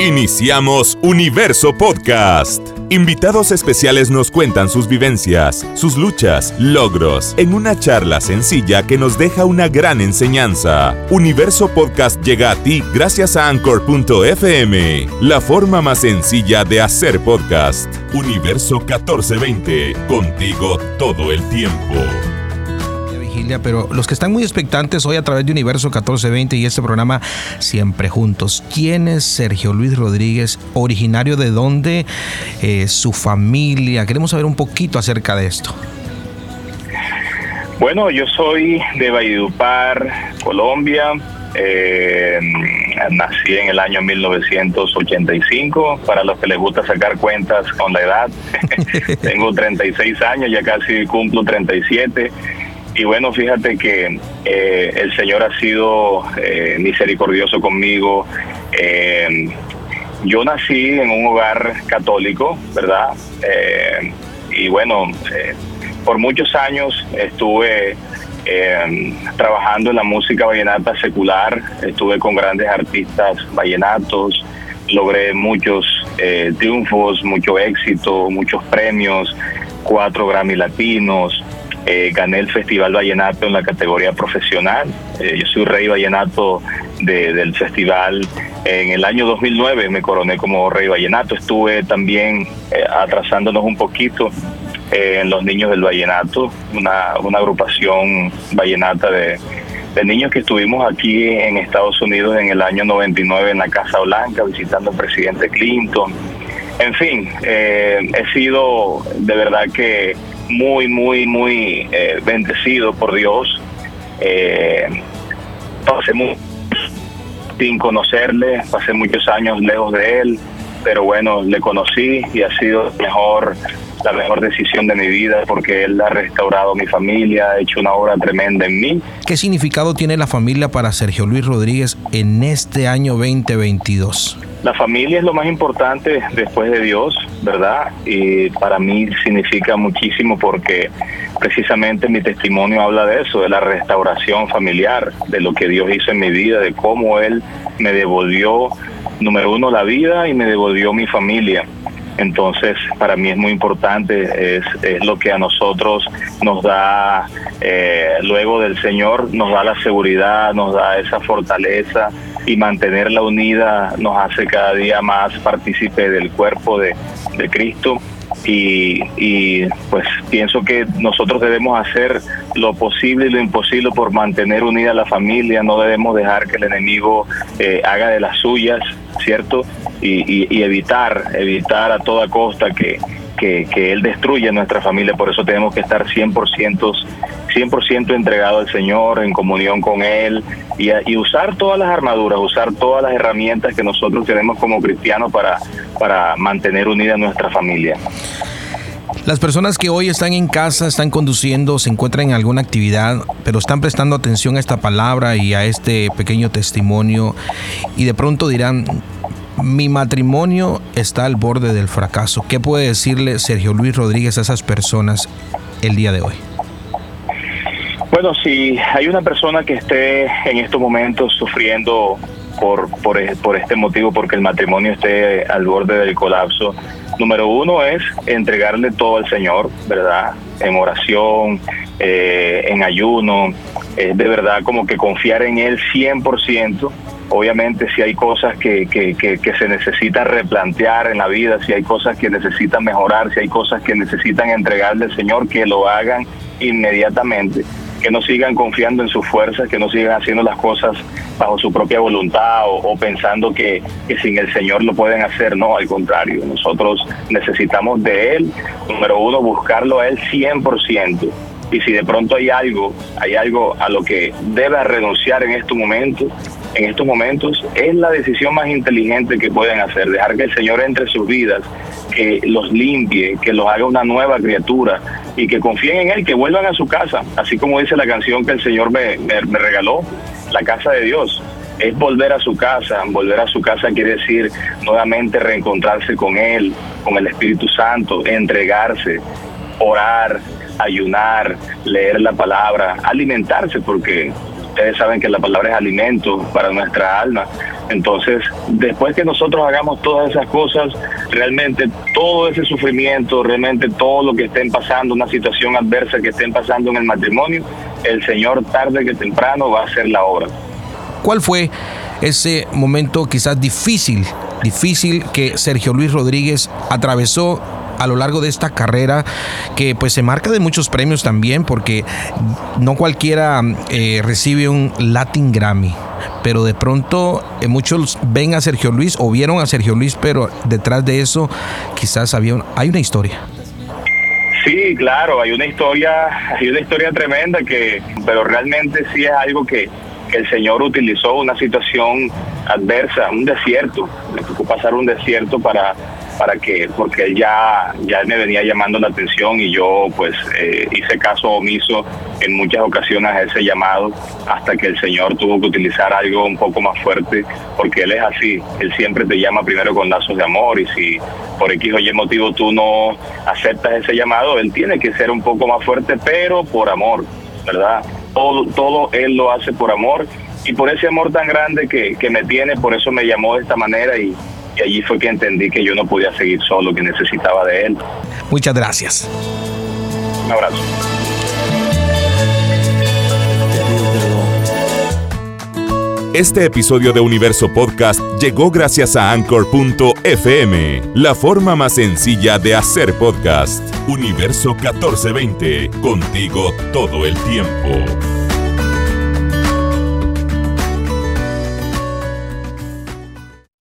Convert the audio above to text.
Iniciamos Universo Podcast. Invitados especiales nos cuentan sus vivencias, sus luchas, logros, en una charla sencilla que nos deja una gran enseñanza. Universo Podcast llega a ti gracias a Anchor.fm, la forma más sencilla de hacer podcast. Universo 1420, contigo todo el tiempo pero los que están muy expectantes hoy a través de Universo 1420 y este programa Siempre Juntos. ¿Quién es Sergio Luis Rodríguez? ¿Originario de dónde? Eh, ¿Su familia? Queremos saber un poquito acerca de esto. Bueno, yo soy de Valledupar, Colombia. Eh, nací en el año 1985. Para los que les gusta sacar cuentas con la edad, tengo 36 años, ya casi cumplo 37. Y bueno, fíjate que eh, el Señor ha sido eh, misericordioso conmigo. Eh, yo nací en un hogar católico, ¿verdad? y bueno, por muchos años estuve trabajando en la música vallenata secular, estuve con grandes artistas vallenatos, logré muchos triunfos, mucho éxito, muchos premios, cuatro Grammy Latinos, eh, gané el Festival Vallenato en la categoría profesional. Eh, yo soy rey vallenato del festival. En el año 2009 me coroné como rey vallenato. Estuve también eh, atrasándonos un poquito en Los Niños del Vallenato, una, agrupación vallenata de, de niños que estuvimos aquí en Estados Unidos en el año 99 en la Casa Blanca visitando al presidente Clinton. En fin, he sido de verdad que muy, muy, muy eh, bendecido por Dios. Eh, pasé sin conocerle, pasé muchos años lejos de él, pero bueno, le conocí y ha sido mejor la mejor decisión de mi vida porque él ha restaurado mi familia, ha hecho una obra tremenda en mí. ¿Qué significado tiene la familia para Sergio Luis Rodríguez en este año 2022? La familia es lo más importante después de Dios, ¿verdad? Y para mí significa muchísimo porque precisamente mi testimonio habla de eso, de la restauración familiar, de lo que Dios hizo en mi vida, de cómo Él me devolvió, número uno, la vida y me devolvió mi familia. Entonces, para mí es muy importante, es, lo que a nosotros nos da, eh, luego del Señor, nos da la seguridad, nos da esa fortaleza y mantenerla unida nos hace cada día más partícipe del cuerpo de, de Cristo. Y, y, pues pienso que nosotros debemos hacer lo posible y lo imposible por mantener unida la familia, no debemos dejar que el enemigo eh, haga de las suyas, ¿cierto? Y, evitar, evitar a toda costa que, que, Él destruya nuestra familia. Por eso tenemos que estar 100%, 100 entregados al Señor, en comunión con Él y, y, usar todas las armaduras, usar todas las herramientas que nosotros tenemos como cristianos para, para mantener unida nuestra familia. Las personas que hoy están en casa, están conduciendo, se encuentran en alguna actividad, pero están prestando atención a esta palabra y a este pequeño testimonio y de pronto dirán, mi matrimonio está al borde del fracaso. ¿Qué puede decirle Sergio Luis Rodríguez a esas personas el día de hoy? Bueno, si hay una persona que esté en estos momentos sufriendo por, por, este motivo, porque el matrimonio esté al borde del colapso, número uno es entregarle todo al Señor, ¿verdad? En oración, eh, en ayuno, de verdad como que confiar en Él 100%. Obviamente si hay cosas que, que, que, se necesitan replantear en la vida, si hay cosas que necesitan mejorar, si hay cosas que necesitan entregarle al Señor, que lo hagan inmediatamente que no sigan confiando en sus fuerzas, que no sigan haciendo las cosas bajo su propia voluntad o, pensando que, que, sin el Señor lo pueden hacer. No, al contrario, nosotros necesitamos de Él, número uno, buscarlo a Él 100% y si de pronto hay algo, hay algo a lo que debe renunciar en estos momentos, en estos momentos es la decisión más inteligente que pueden hacer, dejar que el Señor entre en sus vidas, que los limpie, que los haga una nueva criatura y que confíen en Él, que vuelvan a su casa, así como dice la canción que el Señor me, me regaló, la casa de Dios es volver a su casa. Volver a su casa quiere decir nuevamente reencontrarse con Él, con el Espíritu Santo, entregarse, orar, ayunar, leer la palabra, alimentarse, porque ustedes saben que la palabra es alimento para nuestra alma. Entonces, después que nosotros hagamos todas esas cosas, realmente todo ese sufrimiento, realmente todo lo que estén pasando, una situación adversa que estén pasando en el matrimonio, el Señor tarde que temprano va a hacer la obra. ¿Cuál fue ese momento quizás difícil, difícil que Sergio Luis Rodríguez atravesó a lo largo de esta carrera que pues se marca de muchos premios también porque no cualquiera eh, recibe un Latin Grammy pero de pronto eh, muchos ven a Sergio Luis o vieron a Sergio Luis pero detrás de eso quizás había hay una historia. Sí, claro, hay una historia, hay una historia tremenda que, pero realmente sí es algo que, que el Señor utilizó una situación adversa, un desierto, le tocó pasar un desierto para para que, porque él ya, ya me venía llamando la atención y yo pues eh, hice caso omiso en muchas ocasiones a ese llamado hasta que el Señor tuvo que utilizar algo un poco más fuerte porque Él es así, Él siempre te llama primero con lazos de amor y si por X o Y motivo tú no aceptas ese llamado, Él tiene que ser un poco más fuerte, pero por amor, ¿verdad? Todo, todo Él lo hace por amor y por ese amor tan grande que, que me tiene, por eso me llamó de esta manera y, y allí fue que entendí que yo no podía seguir solo, que necesitaba de él. Muchas gracias. Un abrazo. Este episodio de Universo Podcast llegó gracias a Anchor.fm, la forma más sencilla de hacer podcast. Universo 1420, contigo todo el tiempo.